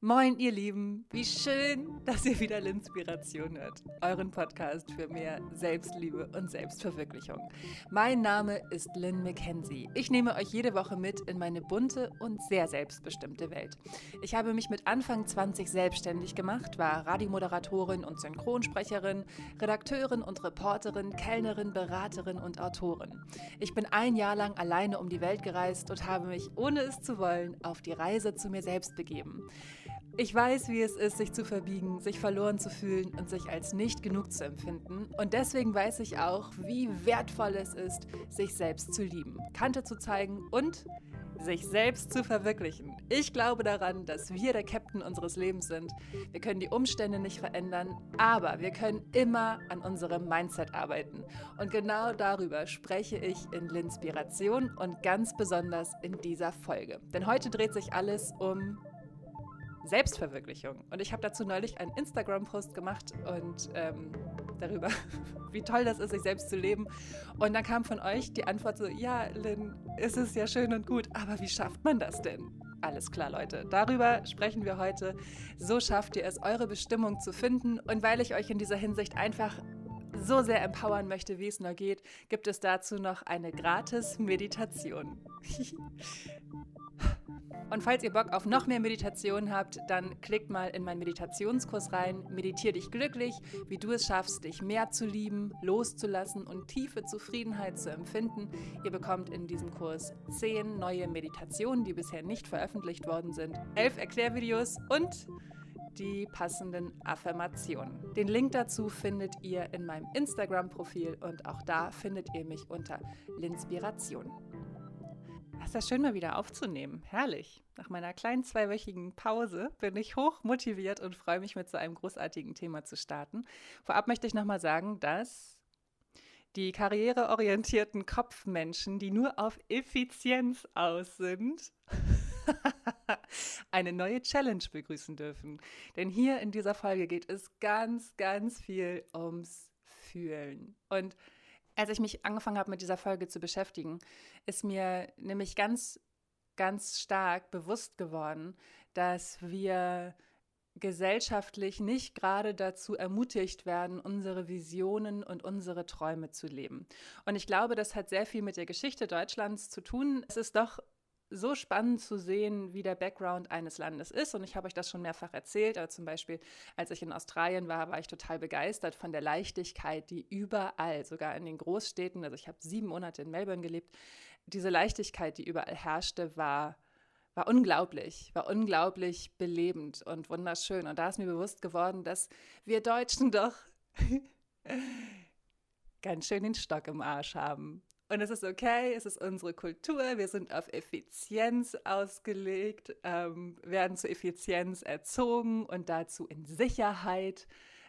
Moin, ihr Lieben. Wie schön, dass ihr wieder Linspiration hört. Euren Podcast für mehr Selbstliebe und Selbstverwirklichung. Mein Name ist Lynn McKenzie. Ich nehme euch jede Woche mit in meine bunte und sehr selbstbestimmte Welt. Ich habe mich mit Anfang 20 selbstständig gemacht, war Radiomoderatorin und Synchronsprecherin, Redakteurin und Reporterin, Kellnerin, Beraterin und Autorin. Ich bin ein Jahr lang alleine um die Welt gereist und habe mich, ohne es zu wollen, auf die Reise zu mir selbst begeben. Ich weiß, wie es ist, sich zu verbiegen, sich verloren zu fühlen und sich als nicht genug zu empfinden. Und deswegen weiß ich auch, wie wertvoll es ist, sich selbst zu lieben, Kante zu zeigen und sich selbst zu verwirklichen. Ich glaube daran, dass wir der Captain unseres Lebens sind. Wir können die Umstände nicht verändern, aber wir können immer an unserem Mindset arbeiten. Und genau darüber spreche ich in Linspiration und ganz besonders in dieser Folge. Denn heute dreht sich alles um Selbstverwirklichung. Und ich habe dazu neulich einen Instagram-Post gemacht und ähm, darüber, wie toll das ist, sich selbst zu leben. Und dann kam von euch die Antwort so, ja, Lynn, es ist ja schön und gut, aber wie schafft man das denn? Alles klar, Leute. Darüber sprechen wir heute. So schafft ihr es, eure Bestimmung zu finden. Und weil ich euch in dieser Hinsicht einfach so sehr empowern möchte, wie es nur geht, gibt es dazu noch eine gratis Meditation. Und falls ihr Bock auf noch mehr Meditation habt, dann klickt mal in meinen Meditationskurs rein. Meditier dich glücklich, wie du es schaffst, dich mehr zu lieben, loszulassen und tiefe Zufriedenheit zu empfinden. Ihr bekommt in diesem Kurs zehn neue Meditationen, die bisher nicht veröffentlicht worden sind, elf Erklärvideos und die passenden Affirmationen. Den Link dazu findet ihr in meinem Instagram-Profil und auch da findet ihr mich unter Linspiration. Es ist schön, mal wieder aufzunehmen. Herrlich. Nach meiner kleinen zweiwöchigen Pause bin ich hoch motiviert und freue mich, mit so einem großartigen Thema zu starten. Vorab möchte ich nochmal sagen, dass die karriereorientierten Kopfmenschen, die nur auf Effizienz aus sind, eine neue Challenge begrüßen dürfen. Denn hier in dieser Folge geht es ganz, ganz viel ums Fühlen. Und als ich mich angefangen habe, mit dieser Folge zu beschäftigen, ist mir nämlich ganz, ganz stark bewusst geworden, dass wir gesellschaftlich nicht gerade dazu ermutigt werden, unsere Visionen und unsere Träume zu leben. Und ich glaube, das hat sehr viel mit der Geschichte Deutschlands zu tun. Es ist doch so spannend zu sehen, wie der Background eines Landes ist. Und ich habe euch das schon mehrfach erzählt. Aber zum Beispiel, als ich in Australien war, war ich total begeistert von der Leichtigkeit, die überall, sogar in den Großstädten, also ich habe sieben Monate in Melbourne gelebt, diese Leichtigkeit, die überall herrschte, war, war unglaublich, war unglaublich belebend und wunderschön. Und da ist mir bewusst geworden, dass wir Deutschen doch ganz schön den Stock im Arsch haben. Und es ist okay, es ist unsere Kultur, wir sind auf Effizienz ausgelegt, ähm, werden zur Effizienz erzogen und dazu in Sicherheit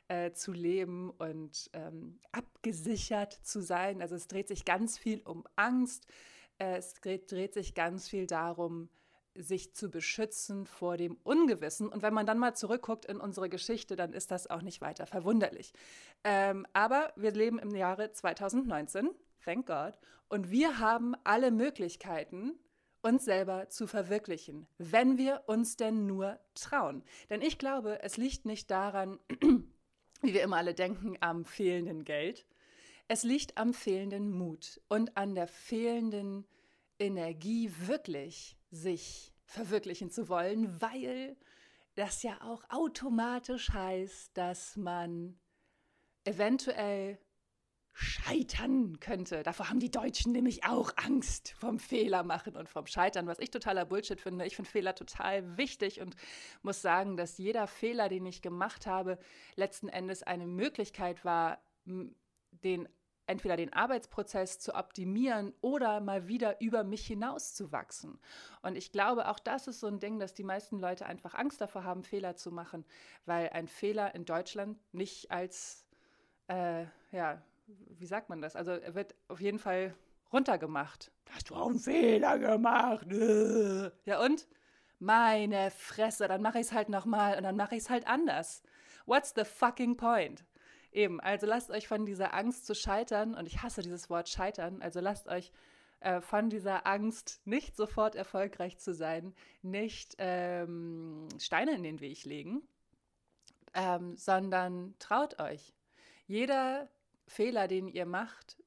äh, zu leben und ähm, abgesichert zu sein. Also es dreht sich ganz viel um Angst, äh, es dreht, dreht sich ganz viel darum, sich zu beschützen vor dem Ungewissen. Und wenn man dann mal zurückguckt in unsere Geschichte, dann ist das auch nicht weiter verwunderlich. Ähm, aber wir leben im Jahre 2019 thank God. Und wir haben alle Möglichkeiten, uns selber zu verwirklichen, wenn wir uns denn nur trauen. Denn ich glaube, es liegt nicht daran, wie wir immer alle denken, am fehlenden Geld. Es liegt am fehlenden Mut und an der fehlenden Energie, wirklich sich verwirklichen zu wollen, weil das ja auch automatisch heißt, dass man eventuell scheitern könnte. Davor haben die Deutschen nämlich auch Angst vom Fehler machen und vom Scheitern, was ich totaler Bullshit finde. Ich finde Fehler total wichtig und muss sagen, dass jeder Fehler, den ich gemacht habe, letzten Endes eine Möglichkeit war, den entweder den Arbeitsprozess zu optimieren oder mal wieder über mich hinauszuwachsen. Und ich glaube, auch das ist so ein Ding, dass die meisten Leute einfach Angst davor haben, Fehler zu machen, weil ein Fehler in Deutschland nicht als äh, ja, wie sagt man das? Also er wird auf jeden Fall runtergemacht. Hast du auch einen Fehler gemacht? Ja und? Meine Fresse, dann mache ich es halt nochmal und dann mache ich es halt anders. What's the fucking point? Eben, also lasst euch von dieser Angst zu scheitern, und ich hasse dieses Wort scheitern, also lasst euch äh, von dieser Angst, nicht sofort erfolgreich zu sein, nicht ähm, Steine in den Weg legen, ähm, sondern traut euch. Jeder Fehler, den ihr macht,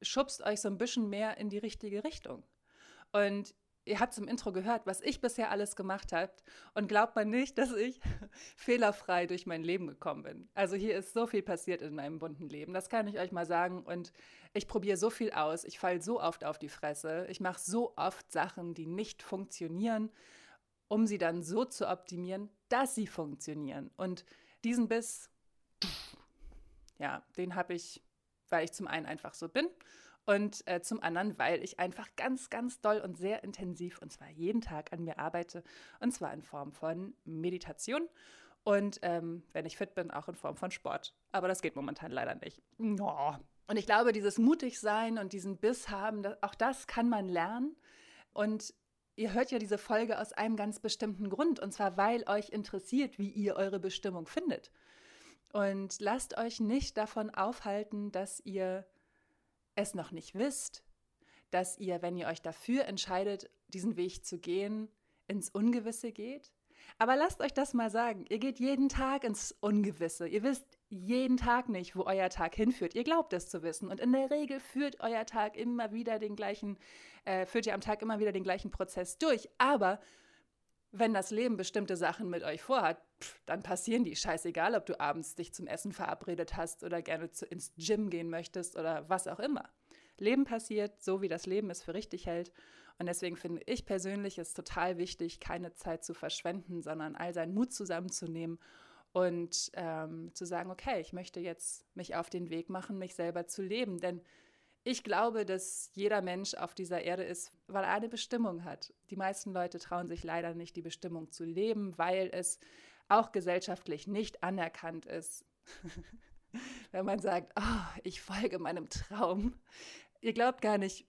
schubst euch so ein bisschen mehr in die richtige Richtung. Und ihr habt im Intro gehört, was ich bisher alles gemacht habe. Und glaubt man nicht, dass ich fehlerfrei durch mein Leben gekommen bin. Also hier ist so viel passiert in meinem bunten Leben. Das kann ich euch mal sagen. Und ich probiere so viel aus. Ich falle so oft auf die Fresse. Ich mache so oft Sachen, die nicht funktionieren, um sie dann so zu optimieren, dass sie funktionieren. Und diesen Biss, ja, den habe ich, weil ich zum einen einfach so bin und äh, zum anderen, weil ich einfach ganz, ganz doll und sehr intensiv und zwar jeden Tag an mir arbeite und zwar in Form von Meditation und ähm, wenn ich fit bin, auch in Form von Sport. Aber das geht momentan leider nicht. Oh. Und ich glaube, dieses mutig sein und diesen Biss haben, auch das kann man lernen. Und ihr hört ja diese Folge aus einem ganz bestimmten Grund und zwar, weil euch interessiert, wie ihr eure Bestimmung findet. Und lasst euch nicht davon aufhalten, dass ihr es noch nicht wisst, dass ihr, wenn ihr euch dafür entscheidet, diesen Weg zu gehen, ins Ungewisse geht. Aber lasst euch das mal sagen, ihr geht jeden Tag ins Ungewisse. Ihr wisst jeden Tag nicht, wo euer Tag hinführt. Ihr glaubt es zu wissen. Und in der Regel führt euer Tag immer wieder den gleichen, äh, führt ihr am Tag immer wieder den gleichen Prozess durch. Aber wenn das Leben bestimmte Sachen mit euch vorhat, dann passieren die. Scheißegal, ob du abends dich zum Essen verabredet hast oder gerne zu, ins Gym gehen möchtest oder was auch immer. Leben passiert, so wie das Leben es für richtig hält. Und deswegen finde ich persönlich es total wichtig, keine Zeit zu verschwenden, sondern all seinen Mut zusammenzunehmen und ähm, zu sagen, okay, ich möchte jetzt mich auf den Weg machen, mich selber zu leben. Denn ich glaube, dass jeder Mensch auf dieser Erde ist, weil er eine Bestimmung hat. Die meisten Leute trauen sich leider nicht, die Bestimmung zu leben, weil es auch gesellschaftlich nicht anerkannt ist. Wenn man sagt, oh, ich folge meinem Traum. Ihr glaubt gar nicht,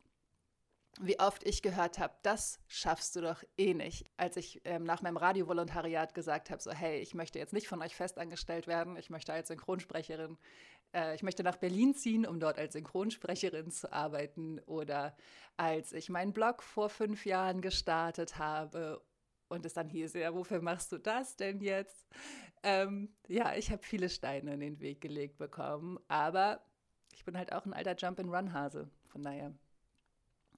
wie oft ich gehört habe, das schaffst du doch eh nicht. Als ich ähm, nach meinem Radiovolontariat gesagt habe, so hey, ich möchte jetzt nicht von euch festangestellt werden, ich möchte als Synchronsprecherin äh, ich möchte nach Berlin ziehen, um dort als Synchronsprecherin zu arbeiten. Oder als ich meinen Blog vor fünf Jahren gestartet habe und es dann hieß, ja, wofür machst du das denn jetzt? Ähm, ja, ich habe viele Steine in den Weg gelegt bekommen, aber ich bin halt auch ein alter Jump-and-Run-Hase. Von daher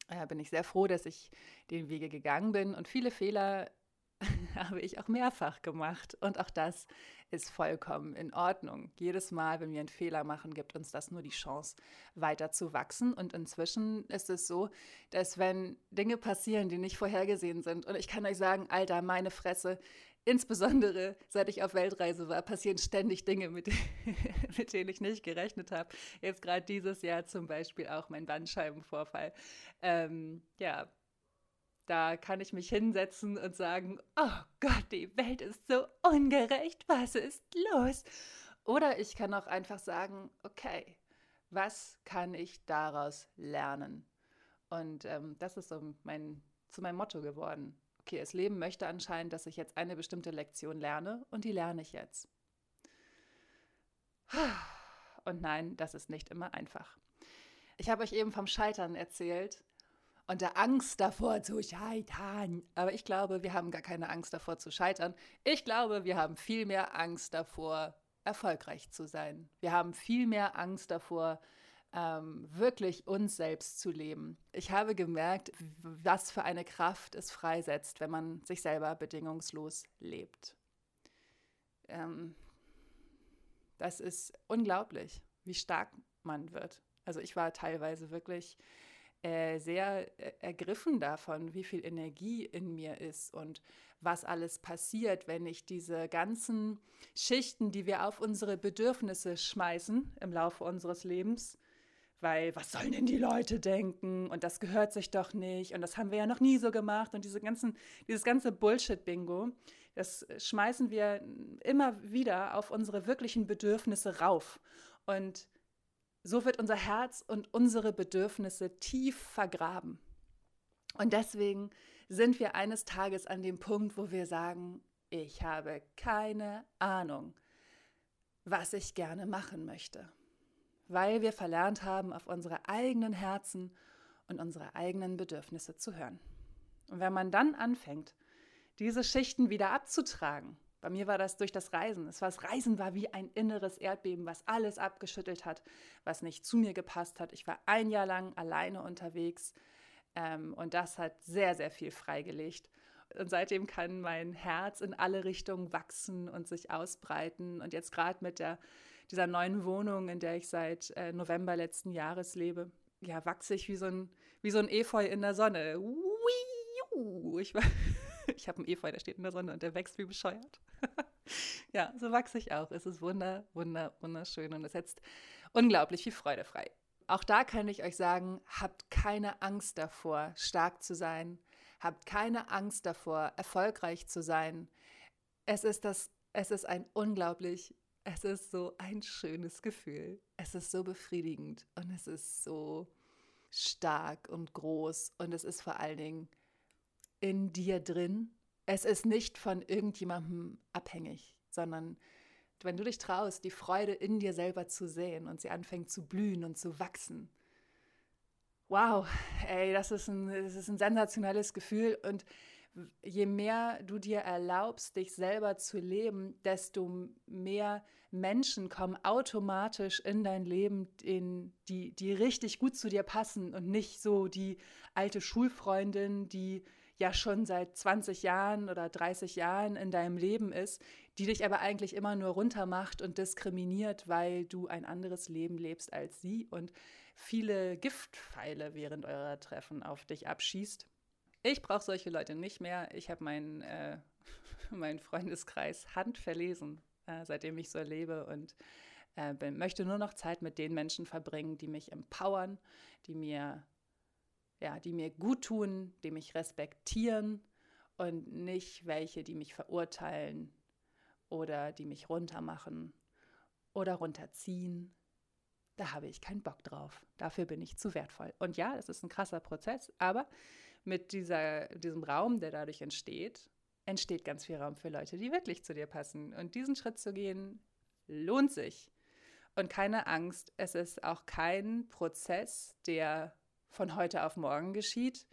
äh, bin ich sehr froh, dass ich den Wege gegangen bin und viele Fehler habe ich auch mehrfach gemacht. Und auch das ist vollkommen in Ordnung. Jedes Mal, wenn wir einen Fehler machen, gibt uns das nur die Chance, weiter zu wachsen. Und inzwischen ist es so, dass wenn Dinge passieren, die nicht vorhergesehen sind, und ich kann euch sagen, Alter, meine Fresse, insbesondere seit ich auf Weltreise war, passieren ständig Dinge, mit, mit denen ich nicht gerechnet habe. Jetzt gerade dieses Jahr zum Beispiel auch mein Bandscheibenvorfall. Ähm, ja, da kann ich mich hinsetzen und sagen, oh Gott, die Welt ist so ungerecht, was ist los? Oder ich kann auch einfach sagen, okay, was kann ich daraus lernen? Und ähm, das ist so mein, zu meinem Motto geworden. Okay, das Leben möchte anscheinend, dass ich jetzt eine bestimmte Lektion lerne und die lerne ich jetzt. Und nein, das ist nicht immer einfach. Ich habe euch eben vom Scheitern erzählt und der Angst davor zu scheitern. Aber ich glaube, wir haben gar keine Angst davor zu scheitern. Ich glaube, wir haben viel mehr Angst davor, erfolgreich zu sein. Wir haben viel mehr Angst davor, ähm, wirklich uns selbst zu leben. Ich habe gemerkt, was für eine Kraft es freisetzt, wenn man sich selber bedingungslos lebt. Ähm, das ist unglaublich, wie stark man wird. Also ich war teilweise wirklich äh, sehr äh, ergriffen davon, wie viel Energie in mir ist und was alles passiert, wenn ich diese ganzen Schichten, die wir auf unsere Bedürfnisse schmeißen im Laufe unseres Lebens, weil was sollen denn die Leute denken? Und das gehört sich doch nicht. Und das haben wir ja noch nie so gemacht. Und diese ganzen, dieses ganze Bullshit-Bingo, das schmeißen wir immer wieder auf unsere wirklichen Bedürfnisse rauf. Und so wird unser Herz und unsere Bedürfnisse tief vergraben. Und deswegen sind wir eines Tages an dem Punkt, wo wir sagen, ich habe keine Ahnung, was ich gerne machen möchte, weil wir verlernt haben, auf unsere eigenen Herzen und unsere eigenen Bedürfnisse zu hören. Und wenn man dann anfängt, diese Schichten wieder abzutragen, bei mir war das durch das Reisen. Es war, das Reisen war wie ein inneres Erdbeben, was alles abgeschüttelt hat, was nicht zu mir gepasst hat. Ich war ein Jahr lang alleine unterwegs ähm, und das hat sehr, sehr viel freigelegt. Und seitdem kann mein Herz in alle Richtungen wachsen und sich ausbreiten. Und jetzt gerade mit der, dieser neuen Wohnung, in der ich seit äh, November letzten Jahres lebe, ja, wachse ich wie so ein, wie so ein Efeu in der Sonne. Ich, ich habe einen Efeu, der steht in der Sonne und der wächst wie bescheuert. ja, so wachse ich auch. Es ist wunder, wunder, wunderschön und es setzt unglaublich viel Freude frei. Auch da kann ich euch sagen, habt keine Angst davor, stark zu sein. Habt keine Angst davor, erfolgreich zu sein. Es ist das, es ist ein unglaublich, es ist so ein schönes Gefühl. Es ist so befriedigend und es ist so stark und groß und es ist vor allen Dingen in dir drin. Es ist nicht von irgendjemandem abhängig, sondern wenn du dich traust, die Freude in dir selber zu sehen und sie anfängt zu blühen und zu wachsen. Wow, ey, das ist ein, das ist ein sensationelles Gefühl und je mehr du dir erlaubst, dich selber zu leben, desto mehr Menschen kommen automatisch in dein Leben, in, die, die richtig gut zu dir passen und nicht so die alte Schulfreundin, die ja schon seit 20 Jahren oder 30 Jahren in deinem Leben ist, die dich aber eigentlich immer nur runtermacht und diskriminiert, weil du ein anderes Leben lebst als sie und viele Giftpfeile während eurer Treffen auf dich abschießt. Ich brauche solche Leute nicht mehr. Ich habe meinen äh, mein Freundeskreis handverlesen, äh, seitdem ich so lebe und äh, möchte nur noch Zeit mit den Menschen verbringen, die mich empowern, die mir ja, die mir gut tun, die mich respektieren und nicht welche, die mich verurteilen oder die mich runtermachen oder runterziehen. Da habe ich keinen Bock drauf. Dafür bin ich zu wertvoll. Und ja, es ist ein krasser Prozess, aber mit dieser, diesem Raum, der dadurch entsteht, entsteht ganz viel Raum für Leute, die wirklich zu dir passen. Und diesen Schritt zu gehen, lohnt sich. Und keine Angst, es ist auch kein Prozess, der von heute auf morgen geschieht.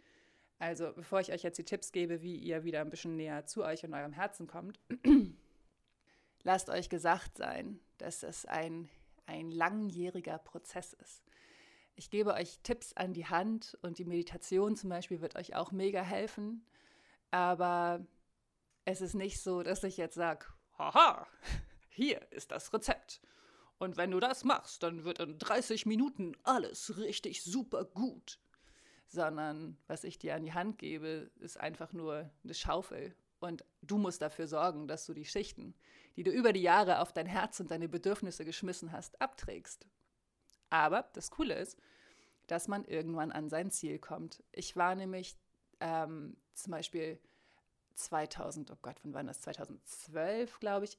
Also bevor ich euch jetzt die Tipps gebe, wie ihr wieder ein bisschen näher zu euch und eurem Herzen kommt, lasst euch gesagt sein, dass es ein, ein langjähriger Prozess ist. Ich gebe euch Tipps an die Hand und die Meditation zum Beispiel wird euch auch mega helfen. Aber es ist nicht so, dass ich jetzt sage, haha, hier ist das Rezept. Und wenn du das machst, dann wird in 30 Minuten alles richtig super gut. Sondern was ich dir an die Hand gebe, ist einfach nur eine Schaufel. Und du musst dafür sorgen, dass du die Schichten, die du über die Jahre auf dein Herz und deine Bedürfnisse geschmissen hast, abträgst. Aber das Coole ist, dass man irgendwann an sein Ziel kommt. Ich war nämlich ähm, zum Beispiel 2000, oh Gott, wann war das? 2012, glaube ich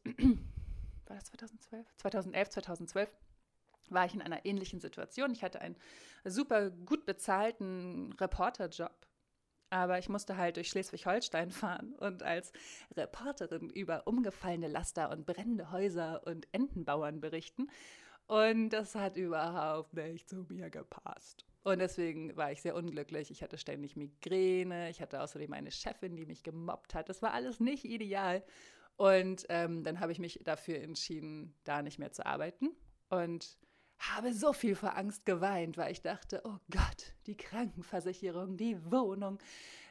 war das 2012? 2011, 2012 war ich in einer ähnlichen Situation. Ich hatte einen super gut bezahlten Reporterjob, aber ich musste halt durch Schleswig-Holstein fahren und als Reporterin über umgefallene Laster und brennende Häuser und Entenbauern berichten. Und das hat überhaupt nicht zu mir gepasst. Und deswegen war ich sehr unglücklich. Ich hatte ständig Migräne. Ich hatte außerdem eine Chefin, die mich gemobbt hat. Das war alles nicht ideal. Und ähm, dann habe ich mich dafür entschieden, da nicht mehr zu arbeiten und habe so viel vor Angst geweint, weil ich dachte, oh Gott, die Krankenversicherung, die Wohnung,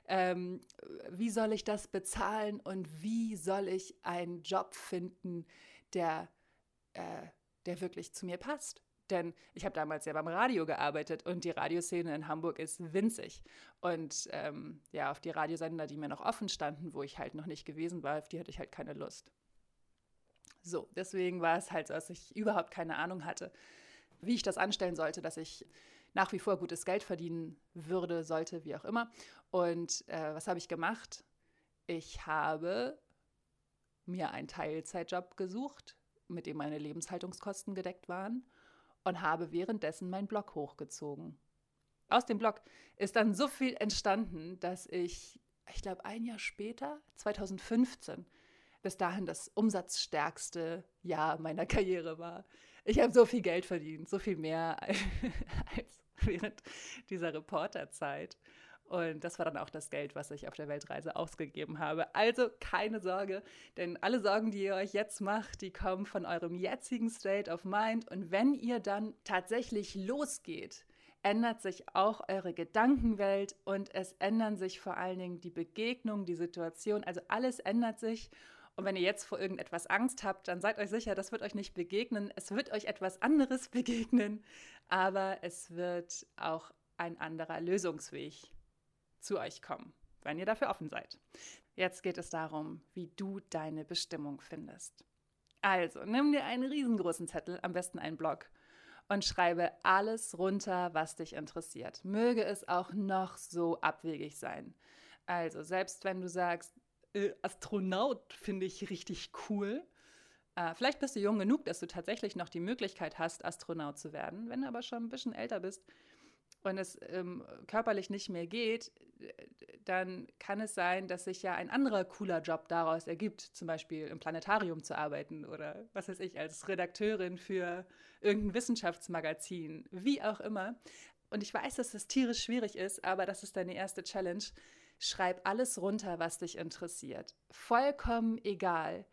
ähm, wie soll ich das bezahlen und wie soll ich einen Job finden, der, äh, der wirklich zu mir passt? Denn ich habe damals ja beim Radio gearbeitet und die Radioszene in Hamburg ist winzig. Und ähm, ja, auf die Radiosender, die mir noch offen standen, wo ich halt noch nicht gewesen war, auf die hatte ich halt keine Lust. So, deswegen war es halt so, dass ich überhaupt keine Ahnung hatte, wie ich das anstellen sollte, dass ich nach wie vor gutes Geld verdienen würde, sollte, wie auch immer. Und äh, was habe ich gemacht? Ich habe mir einen Teilzeitjob gesucht, mit dem meine Lebenshaltungskosten gedeckt waren und habe währenddessen meinen Blog hochgezogen. Aus dem Blog ist dann so viel entstanden, dass ich, ich glaube, ein Jahr später, 2015, bis dahin das umsatzstärkste Jahr meiner Karriere war. Ich habe so viel Geld verdient, so viel mehr als während dieser Reporterzeit. Und das war dann auch das Geld, was ich auf der Weltreise ausgegeben habe. Also keine Sorge, denn alle Sorgen, die ihr euch jetzt macht, die kommen von eurem jetzigen State of Mind. Und wenn ihr dann tatsächlich losgeht, ändert sich auch eure Gedankenwelt und es ändern sich vor allen Dingen die Begegnungen, die Situation. Also alles ändert sich. Und wenn ihr jetzt vor irgendetwas Angst habt, dann seid euch sicher, das wird euch nicht begegnen. Es wird euch etwas anderes begegnen, aber es wird auch ein anderer Lösungsweg zu euch kommen, wenn ihr dafür offen seid. Jetzt geht es darum, wie du deine Bestimmung findest. Also, nimm dir einen riesengroßen Zettel, am besten einen Block, und schreibe alles runter, was dich interessiert. Möge es auch noch so abwegig sein. Also, selbst wenn du sagst, äh, Astronaut finde ich richtig cool, äh, vielleicht bist du jung genug, dass du tatsächlich noch die Möglichkeit hast, Astronaut zu werden. Wenn du aber schon ein bisschen älter bist, und es ähm, körperlich nicht mehr geht, dann kann es sein, dass sich ja ein anderer cooler Job daraus ergibt, zum Beispiel im Planetarium zu arbeiten oder was weiß ich, als Redakteurin für irgendein Wissenschaftsmagazin, wie auch immer. Und ich weiß, dass das tierisch schwierig ist, aber das ist deine erste Challenge. Schreib alles runter, was dich interessiert. Vollkommen egal,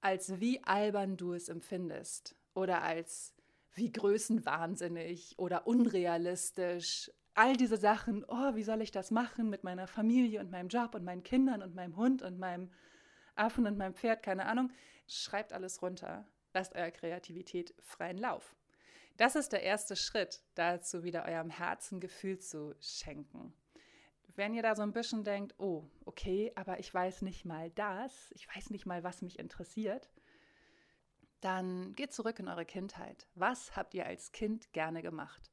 als wie albern du es empfindest oder als wie größenwahnsinnig oder unrealistisch. All diese Sachen, oh, wie soll ich das machen mit meiner Familie und meinem Job und meinen Kindern und meinem Hund und meinem Affen und meinem Pferd, keine Ahnung. Schreibt alles runter. Lasst eurer Kreativität freien Lauf. Das ist der erste Schritt, dazu wieder eurem Herzen Gefühl zu schenken. Wenn ihr da so ein bisschen denkt, oh, okay, aber ich weiß nicht mal das, ich weiß nicht mal, was mich interessiert, dann geht zurück in eure Kindheit. Was habt ihr als Kind gerne gemacht?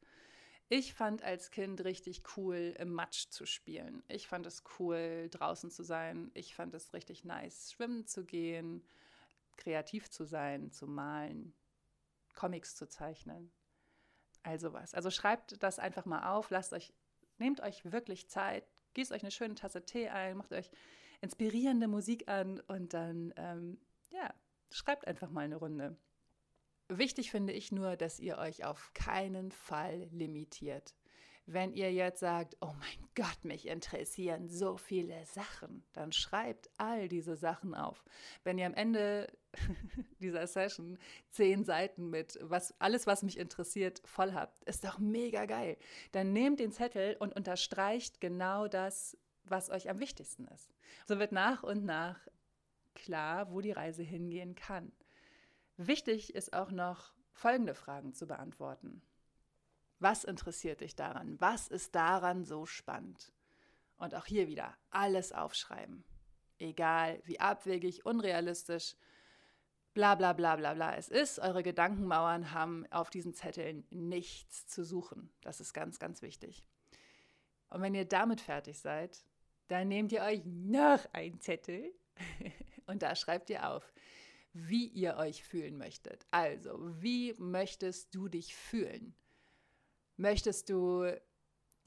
Ich fand als Kind richtig cool, im Matsch zu spielen. Ich fand es cool, draußen zu sein. Ich fand es richtig nice, schwimmen zu gehen, kreativ zu sein, zu malen, Comics zu zeichnen. Also was. Also schreibt das einfach mal auf, lasst euch, nehmt euch wirklich Zeit, gießt euch eine schöne Tasse Tee ein, macht euch inspirierende Musik an und dann, ähm, ja, Schreibt einfach mal eine Runde. Wichtig finde ich nur, dass ihr euch auf keinen Fall limitiert. Wenn ihr jetzt sagt, oh mein Gott, mich interessieren so viele Sachen, dann schreibt all diese Sachen auf. Wenn ihr am Ende dieser Session zehn Seiten mit was, alles, was mich interessiert, voll habt, ist doch mega geil. Dann nehmt den Zettel und unterstreicht genau das, was euch am wichtigsten ist. So wird nach und nach klar, wo die Reise hingehen kann. Wichtig ist auch noch folgende Fragen zu beantworten. Was interessiert dich daran? Was ist daran so spannend? Und auch hier wieder alles aufschreiben. Egal wie abwegig, unrealistisch, bla bla bla bla bla es ist, eure Gedankenmauern haben auf diesen Zetteln nichts zu suchen. Das ist ganz, ganz wichtig. Und wenn ihr damit fertig seid, dann nehmt ihr euch noch einen Zettel Und da schreibt ihr auf, wie ihr euch fühlen möchtet. Also, wie möchtest du dich fühlen? Möchtest du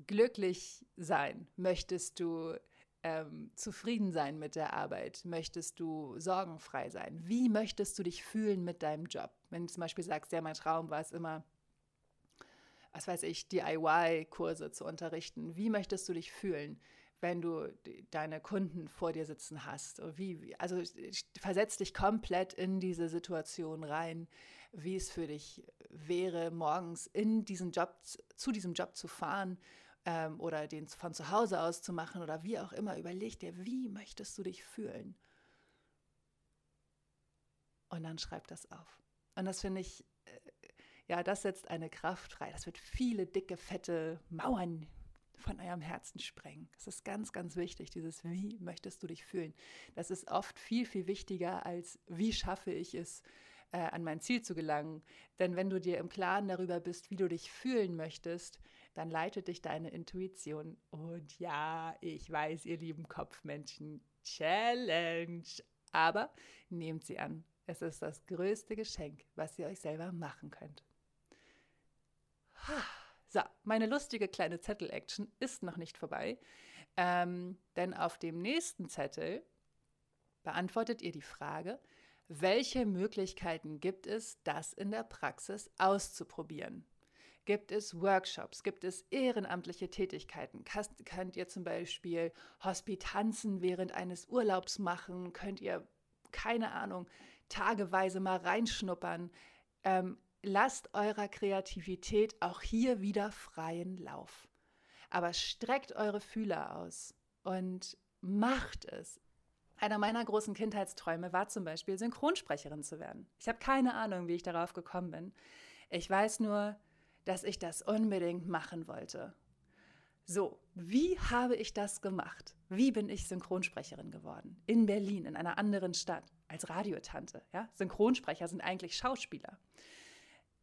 glücklich sein? Möchtest du ähm, zufrieden sein mit der Arbeit? Möchtest du sorgenfrei sein? Wie möchtest du dich fühlen mit deinem Job? Wenn du zum Beispiel sagst, ja, mein Traum war es immer, was weiß ich, DIY-Kurse zu unterrichten. Wie möchtest du dich fühlen? Wenn du deine Kunden vor dir sitzen hast. Wie, also versetz dich komplett in diese Situation rein, wie es für dich wäre, morgens in diesen Job, zu diesem Job zu fahren ähm, oder den von zu Hause aus zu machen oder wie auch immer. Überleg dir, wie möchtest du dich fühlen? Und dann schreib das auf. Und das finde ich, äh, ja, das setzt eine Kraft frei. Das wird viele dicke, fette Mauern von eurem Herzen sprengen. Das ist ganz, ganz wichtig, dieses Wie möchtest du dich fühlen. Das ist oft viel, viel wichtiger als wie schaffe ich es, äh, an mein Ziel zu gelangen. Denn wenn du dir im Klaren darüber bist, wie du dich fühlen möchtest, dann leitet dich deine Intuition. Und ja, ich weiß, ihr lieben Kopfmenschen, Challenge. Aber nehmt sie an. Es ist das größte Geschenk, was ihr euch selber machen könnt. So, meine lustige kleine Zettel-Action ist noch nicht vorbei, ähm, denn auf dem nächsten Zettel, beantwortet ihr die Frage, welche Möglichkeiten gibt es, das in der Praxis auszuprobieren? Gibt es Workshops? Gibt es ehrenamtliche Tätigkeiten? Könnt ihr zum Beispiel Hospitanzen während eines Urlaubs machen? Könnt ihr, keine Ahnung, tageweise mal reinschnuppern? Ähm, lasst eurer Kreativität auch hier wieder freien Lauf. Aber streckt eure Fühler aus und macht es. Einer meiner großen Kindheitsträume war zum Beispiel, Synchronsprecherin zu werden. Ich habe keine Ahnung, wie ich darauf gekommen bin. Ich weiß nur, dass ich das unbedingt machen wollte. So, wie habe ich das gemacht? Wie bin ich Synchronsprecherin geworden? In Berlin, in einer anderen Stadt, als Radiotante. Ja? Synchronsprecher sind eigentlich Schauspieler.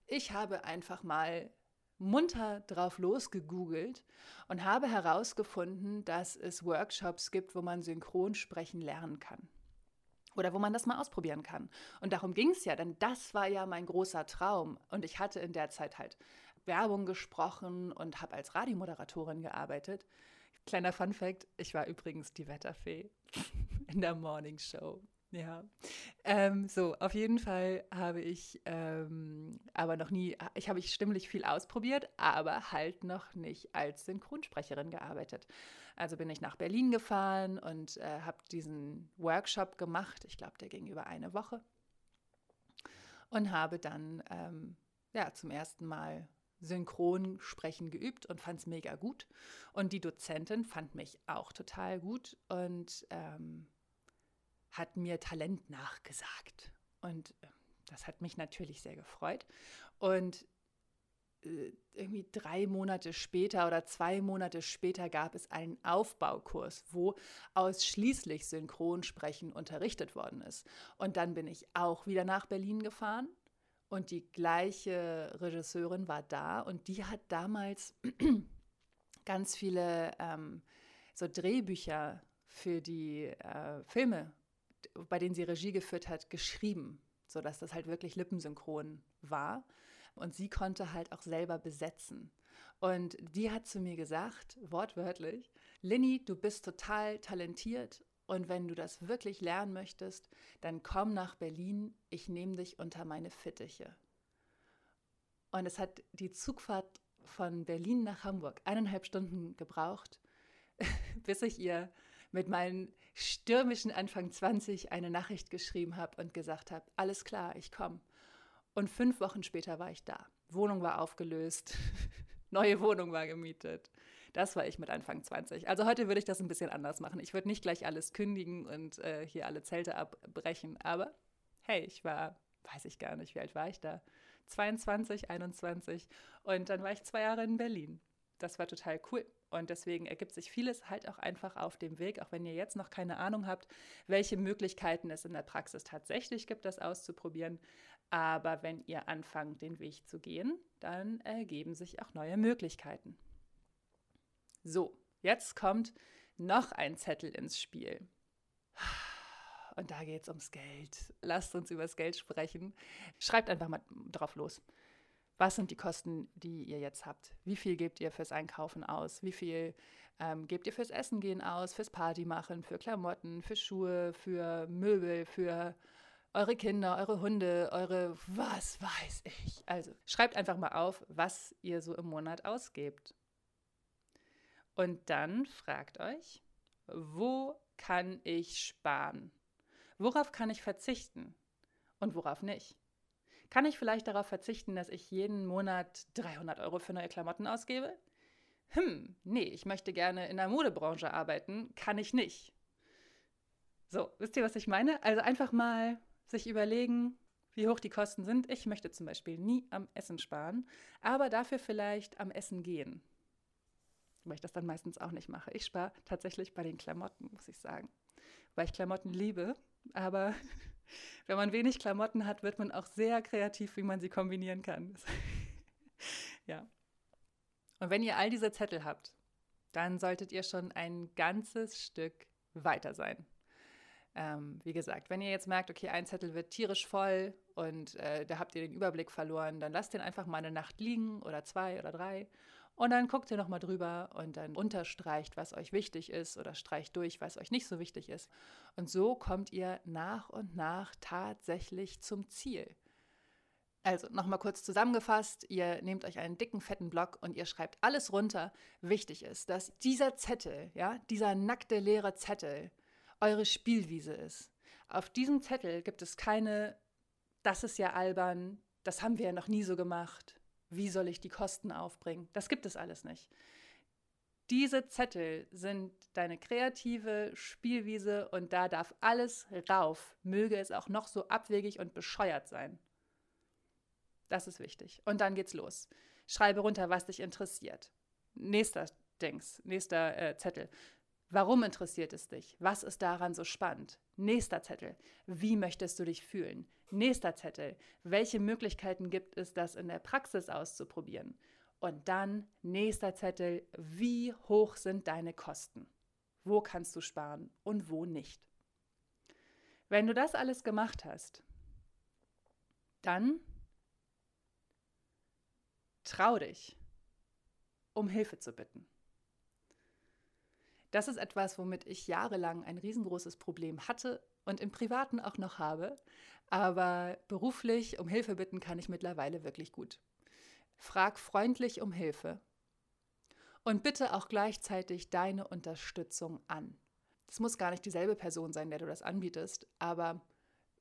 Ich habe einfach mal munter drauf losgegoogelt und habe herausgefunden, dass es Workshops gibt, wo man Synchronsprechen lernen kann. Oder wo man das mal ausprobieren kann. Und darum ging es ja, denn das war ja mein großer Traum. Und ich hatte in der Zeit halt Werbung gesprochen und habe als Radiomoderatorin gearbeitet. Kleiner Fun fact, ich war übrigens die Wetterfee in der Morning Show. Ja, ähm, so, auf jeden Fall habe ich ähm, aber noch nie, ich habe ich stimmlich viel ausprobiert, aber halt noch nicht als Synchronsprecherin gearbeitet. Also bin ich nach Berlin gefahren und äh, habe diesen Workshop gemacht. Ich glaube, der ging über eine Woche. Und habe dann ähm, ja, zum ersten Mal Synchronsprechen geübt und fand es mega gut. Und die Dozentin fand mich auch total gut und ähm, hat mir Talent nachgesagt. Und äh, das hat mich natürlich sehr gefreut. Und äh, irgendwie drei Monate später oder zwei Monate später gab es einen Aufbaukurs, wo ausschließlich Synchronsprechen unterrichtet worden ist. Und dann bin ich auch wieder nach Berlin gefahren und die gleiche Regisseurin war da und die hat damals ganz viele ähm, so Drehbücher für die äh, Filme, bei denen sie Regie geführt hat, geschrieben, sodass das halt wirklich lippensynchron war. Und sie konnte halt auch selber besetzen. Und die hat zu mir gesagt, wortwörtlich, Linny, du bist total talentiert und wenn du das wirklich lernen möchtest, dann komm nach Berlin, ich nehme dich unter meine Fittiche. Und es hat die Zugfahrt von Berlin nach Hamburg eineinhalb Stunden gebraucht, bis ich ihr mit meinen stürmischen Anfang 20 eine Nachricht geschrieben habe und gesagt habe, alles klar, ich komme. Und fünf Wochen später war ich da. Wohnung war aufgelöst, neue Wohnung war gemietet. Das war ich mit Anfang 20. Also heute würde ich das ein bisschen anders machen. Ich würde nicht gleich alles kündigen und äh, hier alle Zelte abbrechen. Aber hey, ich war, weiß ich gar nicht, wie alt war ich da? 22, 21. Und dann war ich zwei Jahre in Berlin. Das war total cool. Und deswegen ergibt sich vieles halt auch einfach auf dem Weg, auch wenn ihr jetzt noch keine Ahnung habt, welche Möglichkeiten es in der Praxis tatsächlich gibt, das auszuprobieren. Aber wenn ihr anfangt, den Weg zu gehen, dann ergeben sich auch neue Möglichkeiten. So, jetzt kommt noch ein Zettel ins Spiel. Und da geht es ums Geld. Lasst uns über das Geld sprechen. Schreibt einfach mal drauf los. Was sind die Kosten, die ihr jetzt habt? Wie viel gebt ihr fürs Einkaufen aus? Wie viel ähm, gebt ihr fürs Essen gehen aus, fürs Party machen, für Klamotten, für Schuhe, für Möbel, für eure Kinder, eure Hunde, eure was weiß ich. Also schreibt einfach mal auf, was ihr so im Monat ausgebt. Und dann fragt euch, wo kann ich sparen? Worauf kann ich verzichten und worauf nicht? Kann ich vielleicht darauf verzichten, dass ich jeden Monat 300 Euro für neue Klamotten ausgebe? Hm, nee, ich möchte gerne in der Modebranche arbeiten, kann ich nicht. So, wisst ihr, was ich meine? Also einfach mal sich überlegen, wie hoch die Kosten sind. Ich möchte zum Beispiel nie am Essen sparen, aber dafür vielleicht am Essen gehen weil ich das dann meistens auch nicht mache. Ich spare tatsächlich bei den Klamotten, muss ich sagen, weil ich Klamotten liebe. Aber wenn man wenig Klamotten hat, wird man auch sehr kreativ, wie man sie kombinieren kann. ja. Und wenn ihr all diese Zettel habt, dann solltet ihr schon ein ganzes Stück weiter sein. Ähm, wie gesagt, wenn ihr jetzt merkt, okay, ein Zettel wird tierisch voll und äh, da habt ihr den Überblick verloren, dann lasst den einfach mal eine Nacht liegen oder zwei oder drei Und dann guckt ihr nochmal drüber und dann unterstreicht, was euch wichtig ist oder streicht durch, was euch nicht so wichtig ist. Und so kommt ihr nach und nach tatsächlich zum Ziel. Also nochmal kurz zusammengefasst, ihr nehmt euch einen dicken, fetten Block und ihr schreibt alles runter. Wichtig ist, dass dieser Zettel, ja, dieser nackte, leere Zettel, eure Spielwiese ist. Auf diesem Zettel gibt es keine, das ist ja albern, das haben wir ja noch nie so gemacht, wie soll ich die Kosten aufbringen? Das gibt es alles nicht. Diese Zettel sind deine kreative Spielwiese und da darf alles rauf, möge es auch noch so abwegig und bescheuert sein. Das ist wichtig. Und dann geht's los. Schreibe runter, was dich interessiert. Nächster Dings, nächster äh, Zettel. Warum interessiert es dich? Was ist daran so spannend? Nächster Zettel. Wie möchtest du dich fühlen? Nächster Zettel. Welche Möglichkeiten gibt es, das in der Praxis auszuprobieren? Und dann nächster Zettel. Wie hoch sind deine Kosten? Wo kannst du sparen und wo nicht? Wenn du das alles gemacht hast, dann trau dich, um Hilfe zu bitten. Das ist etwas, womit ich jahrelang ein riesengroßes Problem hatte und im Privaten auch noch habe. Aber beruflich um Hilfe bitten kann ich mittlerweile wirklich gut. Frag freundlich um Hilfe und bitte auch gleichzeitig deine Unterstützung an. Es muss gar nicht dieselbe Person sein, der du das anbietest, aber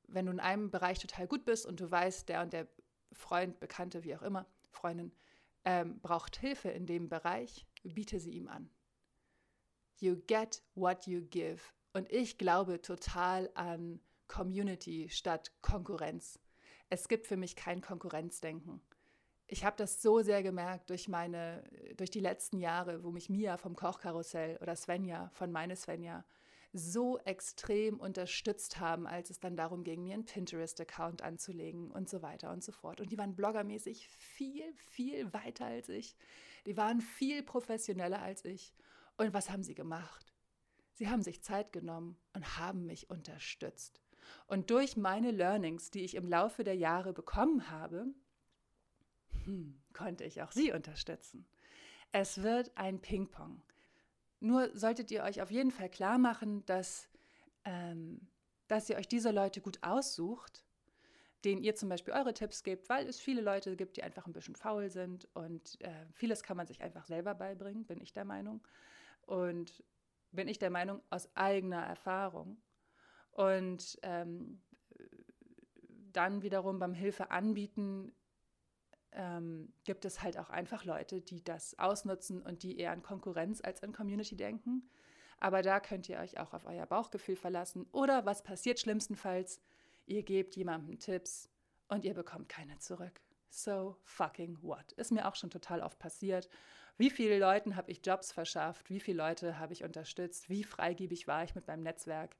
wenn du in einem Bereich total gut bist und du weißt, der und der Freund, Bekannte, wie auch immer, Freundin, ähm, braucht Hilfe in dem Bereich, biete sie ihm an. You get what you give. Und ich glaube total an Community statt Konkurrenz. Es gibt für mich kein Konkurrenzdenken. Ich habe das so sehr gemerkt durch meine, durch die letzten Jahre, wo mich Mia vom Kochkarussell oder Svenja von meine Svenja so extrem unterstützt haben, als es dann darum ging, mir einen Pinterest-Account anzulegen und so weiter und so fort. Und die waren bloggermäßig viel, viel weiter als ich. Die waren viel professioneller als ich. Und was haben sie gemacht? Sie haben sich Zeit genommen und haben mich unterstützt. Und durch meine Learnings, die ich im Laufe der Jahre bekommen habe, hm, konnte ich auch sie unterstützen. Es wird ein Ping-Pong. Nur solltet ihr euch auf jeden Fall klar machen, dass, ähm, dass ihr euch diese Leute gut aussucht, denen ihr zum Beispiel eure Tipps gebt, weil es viele Leute gibt, die einfach ein bisschen faul sind und äh, vieles kann man sich einfach selber beibringen, bin ich der Meinung. Und bin ich der Meinung, aus eigener Erfahrung. Und ähm, dann wiederum beim Hilfe anbieten ähm, gibt es halt auch einfach Leute, die das ausnutzen und die eher an Konkurrenz als an Community denken. Aber da könnt ihr euch auch auf euer Bauchgefühl verlassen. Oder was passiert schlimmstenfalls? Ihr gebt jemandem Tipps und ihr bekommt keine zurück. So fucking what? Ist mir auch schon total oft passiert. Wie viele Leuten habe ich Jobs verschafft? Wie viele Leute habe ich unterstützt? Wie freigebig war ich mit meinem Netzwerk?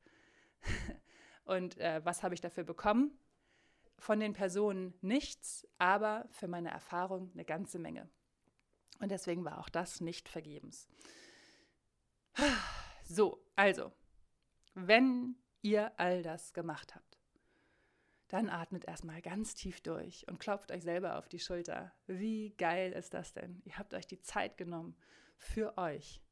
Und äh, was habe ich dafür bekommen? Von den Personen nichts, aber für meine Erfahrung eine ganze Menge. Und deswegen war auch das nicht vergebens. So, also, wenn ihr all das gemacht habt, dann atmet erstmal ganz tief durch und klopft euch selber auf die Schulter. Wie geil ist das denn? Ihr habt euch die Zeit genommen für euch.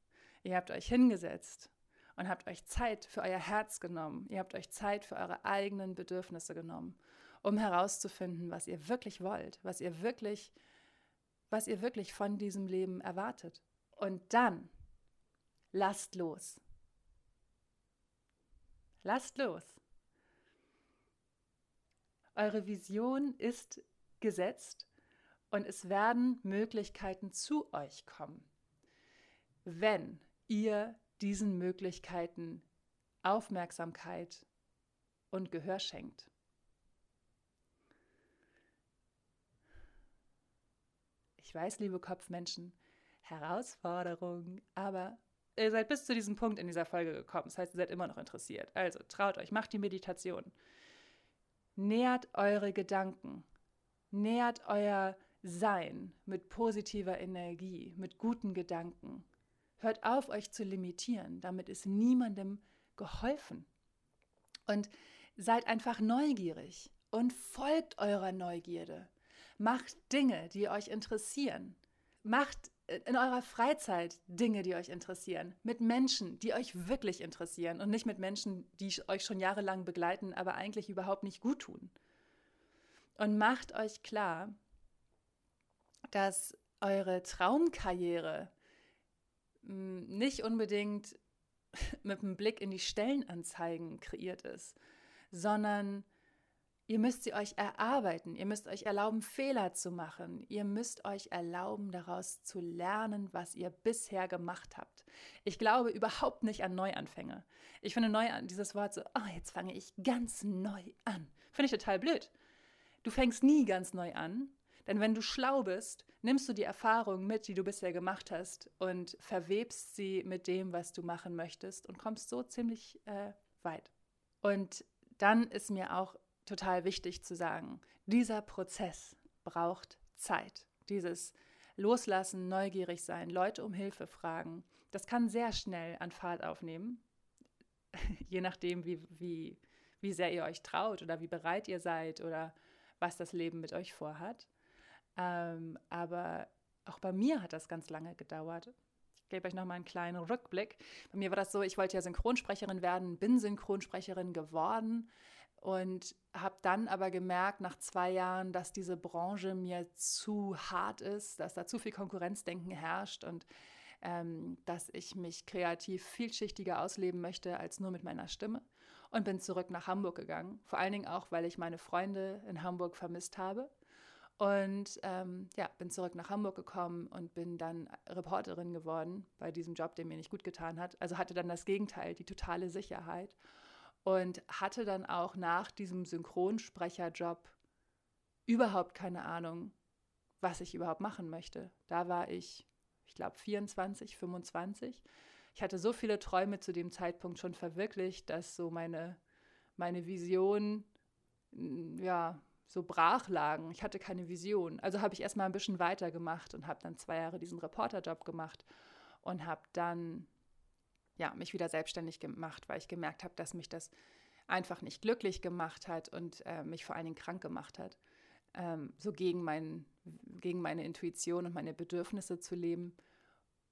Ihr habt euch hingesetzt und habt euch Zeit für euer Herz genommen. Ihr habt euch Zeit für eure eigenen Bedürfnisse genommen, um herauszufinden, was ihr wirklich wollt, was ihr wirklich, was ihr wirklich von diesem Leben erwartet. Und dann lasst los. Lasst los. Eure Vision ist gesetzt und es werden Möglichkeiten zu euch kommen, wenn ihr diesen Möglichkeiten Aufmerksamkeit und Gehör schenkt. Ich weiß, liebe Kopfmenschen, Herausforderung, aber ihr seid bis zu diesem Punkt in dieser Folge gekommen. Das heißt, ihr seid immer noch interessiert. Also traut euch, macht die Meditation. Nährt eure Gedanken, nährt euer Sein mit positiver Energie, mit guten Gedanken. Hört auf, euch zu limitieren, damit ist niemandem geholfen. Und seid einfach neugierig und folgt eurer Neugierde. Macht Dinge, die euch interessieren. Macht in eurer Freizeit Dinge, die euch interessieren, mit Menschen, die euch wirklich interessieren und nicht mit Menschen, die euch schon jahrelang begleiten, aber eigentlich überhaupt nicht gut tun. Und macht euch klar, dass eure Traumkarriere hm, nicht unbedingt mit einem Blick in die Stellenanzeigen kreiert ist, sondern Ihr müsst sie euch erarbeiten. Ihr müsst euch erlauben, Fehler zu machen. Ihr müsst euch erlauben, daraus zu lernen, was ihr bisher gemacht habt. Ich glaube überhaupt nicht an Neuanfänge. Ich finde neu an, dieses Wort so, oh, jetzt fange ich ganz neu an. Finde ich total blöd. Du fängst nie ganz neu an, denn wenn du schlau bist, nimmst du die Erfahrungen mit, die du bisher gemacht hast und verwebst sie mit dem, was du machen möchtest und kommst so ziemlich äh, weit. Und dann ist mir auch total wichtig zu sagen, dieser Prozess braucht Zeit. Dieses Loslassen, neugierig sein, Leute um Hilfe fragen, das kann sehr schnell an Fahrt aufnehmen, je nachdem, wie, wie, wie sehr ihr euch traut oder wie bereit ihr seid oder was das Leben mit euch vorhat. Ähm, aber auch bei mir hat das ganz lange gedauert. Ich gebe euch nochmal einen kleinen Rückblick. Bei mir war das so, ich wollte ja Synchronsprecherin werden, bin Synchronsprecherin geworden, und habe dann aber gemerkt nach zwei Jahren, dass diese Branche mir zu hart ist, dass da zu viel Konkurrenzdenken herrscht und ähm, dass ich mich kreativ vielschichtiger ausleben möchte als nur mit meiner Stimme und bin zurück nach Hamburg gegangen. Vor allen Dingen auch, weil ich meine Freunde in Hamburg vermisst habe. Und ähm, ja, bin zurück nach Hamburg gekommen und bin dann Reporterin geworden bei diesem Job, der mir nicht gut getan hat. Also hatte dann das Gegenteil, die totale Sicherheit und hatte dann auch nach diesem Synchronsprecherjob überhaupt keine Ahnung, was ich überhaupt machen möchte. Da war ich, ich glaube, 24, 25. Ich hatte so viele Träume zu dem Zeitpunkt schon verwirklicht, dass so meine, meine Vision, ja, so brach lagen. Ich hatte keine Vision. Also habe ich erstmal ein bisschen weitergemacht und habe dann zwei Jahre diesen Reporterjob gemacht und habe dann ja, mich wieder selbstständig gemacht, weil ich gemerkt habe, dass mich das einfach nicht glücklich gemacht hat und äh, mich vor allen Dingen krank gemacht hat. Ähm, so gegen, mein, gegen meine Intuition und meine Bedürfnisse zu leben.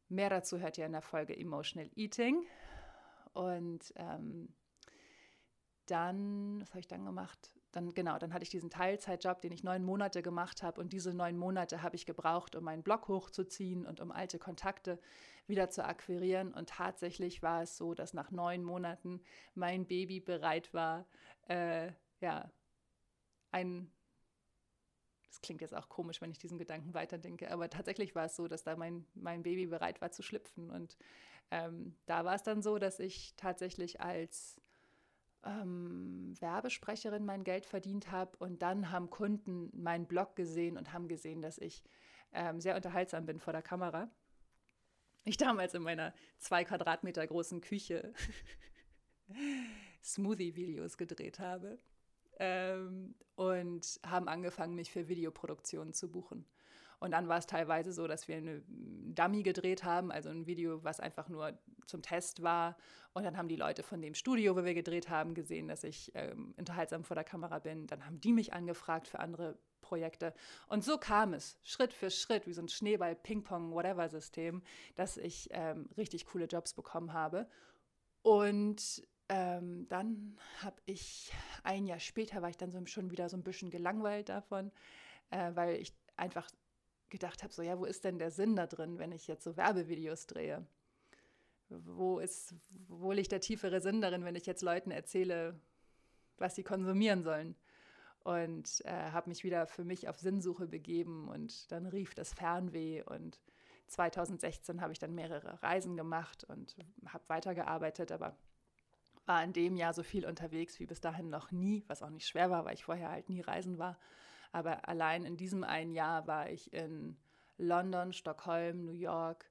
Mehr dazu hört ihr in der Folge Emotional Eating. Und ähm, dann, was habe ich dann gemacht? Dann genau, dann hatte ich diesen Teilzeitjob, den ich neun Monate gemacht habe und diese neun Monate habe ich gebraucht, um meinen Blog hochzuziehen und um alte Kontakte wieder zu akquirieren. Und tatsächlich war es so, dass nach neun Monaten mein Baby bereit war, äh, ja, ein das klingt jetzt auch komisch, wenn ich diesen Gedanken weiterdenke, aber tatsächlich war es so, dass da mein, mein Baby bereit war zu schlüpfen. Und ähm, da war es dann so, dass ich tatsächlich als ähm, Werbesprecherin mein Geld verdient habe und dann haben Kunden meinen Blog gesehen und haben gesehen, dass ich ähm, sehr unterhaltsam bin vor der Kamera. Ich damals in meiner zwei Quadratmeter großen Küche Smoothie-Videos gedreht habe ähm, und haben angefangen, mich für Videoproduktionen zu buchen. Und dann war es teilweise so, dass wir eine Dummy gedreht haben, also ein Video, was einfach nur zum Test war. Und dann haben die Leute von dem Studio, wo wir gedreht haben, gesehen, dass ich ähm, unterhaltsam vor der Kamera bin. Dann haben die mich angefragt für andere Projekte. Und so kam es, Schritt für Schritt, wie so ein Schneeball, Ping-Pong, whatever-System, dass ich ähm, richtig coole Jobs bekommen habe. Und ähm, dann habe ich, ein Jahr später war ich dann so, schon wieder so ein bisschen gelangweilt davon, äh, weil ich einfach gedacht habe, so ja, wo ist denn der Sinn da drin, wenn ich jetzt so Werbevideos drehe? Wo ist, wo liegt der tiefere Sinn darin, wenn ich jetzt Leuten erzähle, was sie konsumieren sollen? Und äh, habe mich wieder für mich auf Sinnsuche begeben und dann rief das Fernweh und 2016 habe ich dann mehrere Reisen gemacht und habe weitergearbeitet, aber war in dem Jahr so viel unterwegs wie bis dahin noch nie, was auch nicht schwer war, weil ich vorher halt nie reisen war. Aber allein in diesem einen Jahr war ich in London, Stockholm, New York,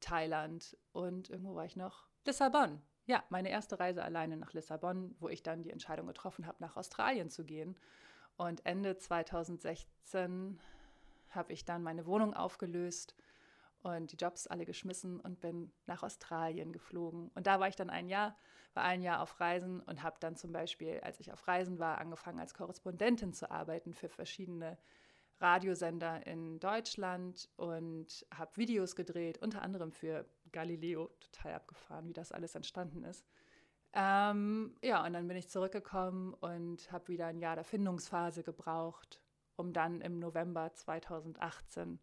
Thailand und irgendwo war ich noch? Lissabon. Ja, meine erste Reise alleine nach Lissabon, wo ich dann die Entscheidung getroffen habe, nach Australien zu gehen. Und Ende 2016 habe ich dann meine Wohnung aufgelöst und die Jobs alle geschmissen und bin nach Australien geflogen. Und da war ich dann ein Jahr, war ein Jahr auf Reisen und habe dann zum Beispiel, als ich auf Reisen war, angefangen als Korrespondentin zu arbeiten für verschiedene Radiosender in Deutschland und habe Videos gedreht, unter anderem für Galileo, total abgefahren, wie das alles entstanden ist. Ähm, ja, und dann bin ich zurückgekommen und habe wieder ein Jahr der Findungsphase gebraucht, um dann im November 2018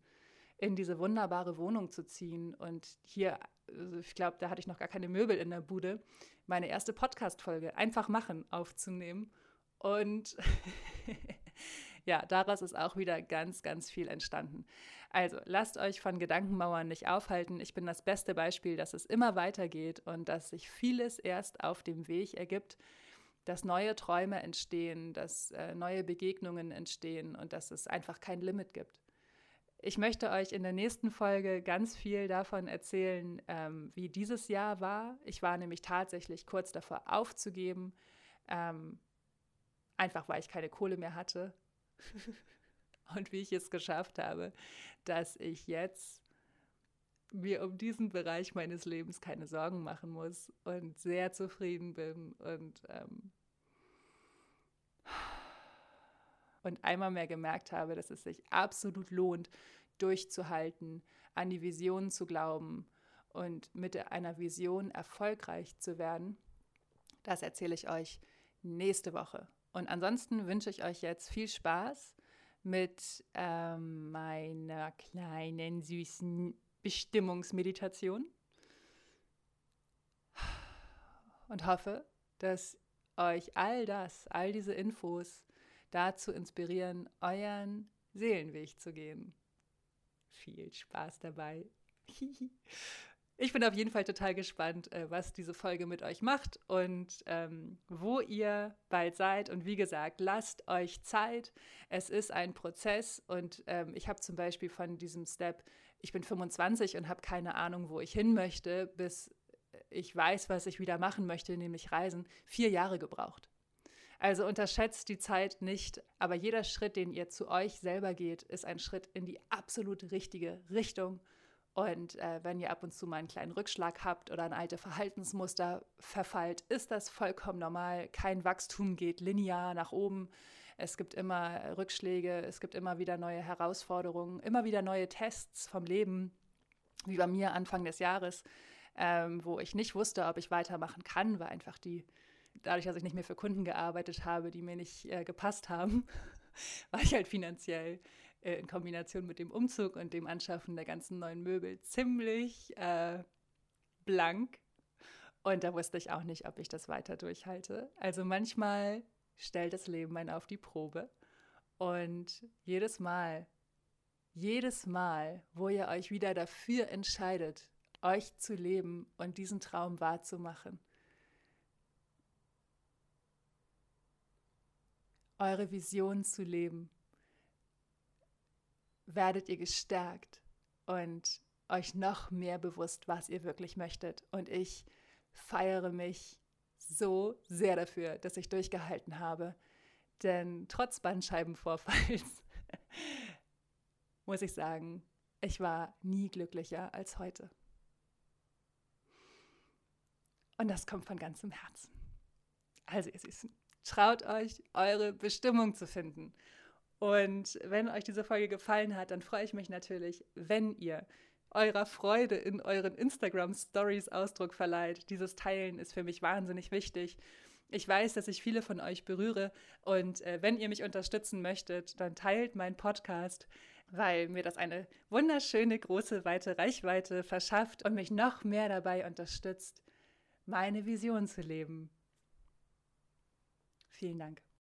in diese wunderbare Wohnung zu ziehen und hier, also ich glaube, da hatte ich noch gar keine Möbel in der Bude, meine erste Podcast-Folge einfach machen aufzunehmen. Und ja, daraus ist auch wieder ganz, ganz viel entstanden. Also lasst euch von Gedankenmauern nicht aufhalten. Ich bin das beste Beispiel, dass es immer weitergeht und dass sich vieles erst auf dem Weg ergibt, dass neue Träume entstehen, dass äh, neue Begegnungen entstehen und dass es einfach kein Limit gibt. Ich möchte euch in der nächsten Folge ganz viel davon erzählen, ähm, wie dieses Jahr war. Ich war nämlich tatsächlich kurz davor aufzugeben, ähm, einfach weil ich keine Kohle mehr hatte. und wie ich es geschafft habe, dass ich jetzt mir um diesen Bereich meines Lebens keine Sorgen machen muss und sehr zufrieden bin und, ähm, und einmal mehr gemerkt habe, dass es sich absolut lohnt, durchzuhalten, an die Vision zu glauben und mit einer Vision erfolgreich zu werden. Das erzähle ich euch nächste Woche. Und ansonsten wünsche ich euch jetzt viel Spaß mit ähm, meiner kleinen, süßen Bestimmungsmeditation und hoffe, dass euch all das, all diese Infos dazu inspirieren, euren Seelenweg zu gehen. Viel Spaß dabei. Ich bin auf jeden Fall total gespannt, äh, was diese Folge mit euch macht und ähm, wo ihr bald seid. Und wie gesagt, lasst euch Zeit. Es ist ein Prozess und ähm, ich habe zum Beispiel von diesem Step, ich bin 25 und habe keine Ahnung, wo ich hin möchte, bis ich weiß, was ich wieder machen möchte, nämlich reisen, vier Jahre gebraucht. Also unterschätzt die Zeit nicht, aber jeder Schritt, den ihr zu euch selber geht, ist ein Schritt in die absolut richtige Richtung. Und äh, wenn ihr ab und zu mal einen kleinen Rückschlag habt oder ein alte Verhaltensmuster verfallt, ist das vollkommen normal. Kein Wachstum geht linear nach oben. Es gibt immer Rückschläge, es gibt immer wieder neue Herausforderungen, immer wieder neue Tests vom Leben, wie bei mir Anfang des Jahres, ähm, wo ich nicht wusste, ob ich weitermachen kann, weil einfach die, dadurch, dass ich nicht mehr für Kunden gearbeitet habe, die mir nicht äh, gepasst haben, war ich halt finanziell äh, in Kombination mit dem Umzug und dem Anschaffen der ganzen neuen Möbel ziemlich äh, blank. Und da wusste ich auch nicht, ob ich das weiter durchhalte. Also manchmal stellt das Leben einen auf die Probe. Und jedes Mal, jedes Mal, wo ihr euch wieder dafür entscheidet, euch zu leben und diesen Traum wahrzumachen, eure Vision zu leben, werdet ihr gestärkt und euch noch mehr bewusst, was ihr wirklich möchtet. Und ich feiere mich so sehr dafür, dass ich durchgehalten habe. Denn trotz Bandscheibenvorfalls muss ich sagen, ich war nie glücklicher als heute. Und das kommt von ganzem Herzen. Also ihr Süßen, traut euch, eure Bestimmung zu finden. Und wenn euch diese Folge gefallen hat, dann freue ich mich natürlich, wenn ihr eurer Freude in euren Instagram Stories Ausdruck verleiht. Dieses Teilen ist für mich wahnsinnig wichtig. Ich weiß, dass ich viele von euch berühre und äh, wenn ihr mich unterstützen möchtet, dann teilt meinen Podcast, weil mir das eine wunderschöne große weite Reichweite verschafft und mich noch mehr dabei unterstützt, meine Vision zu leben. Vielen Dank.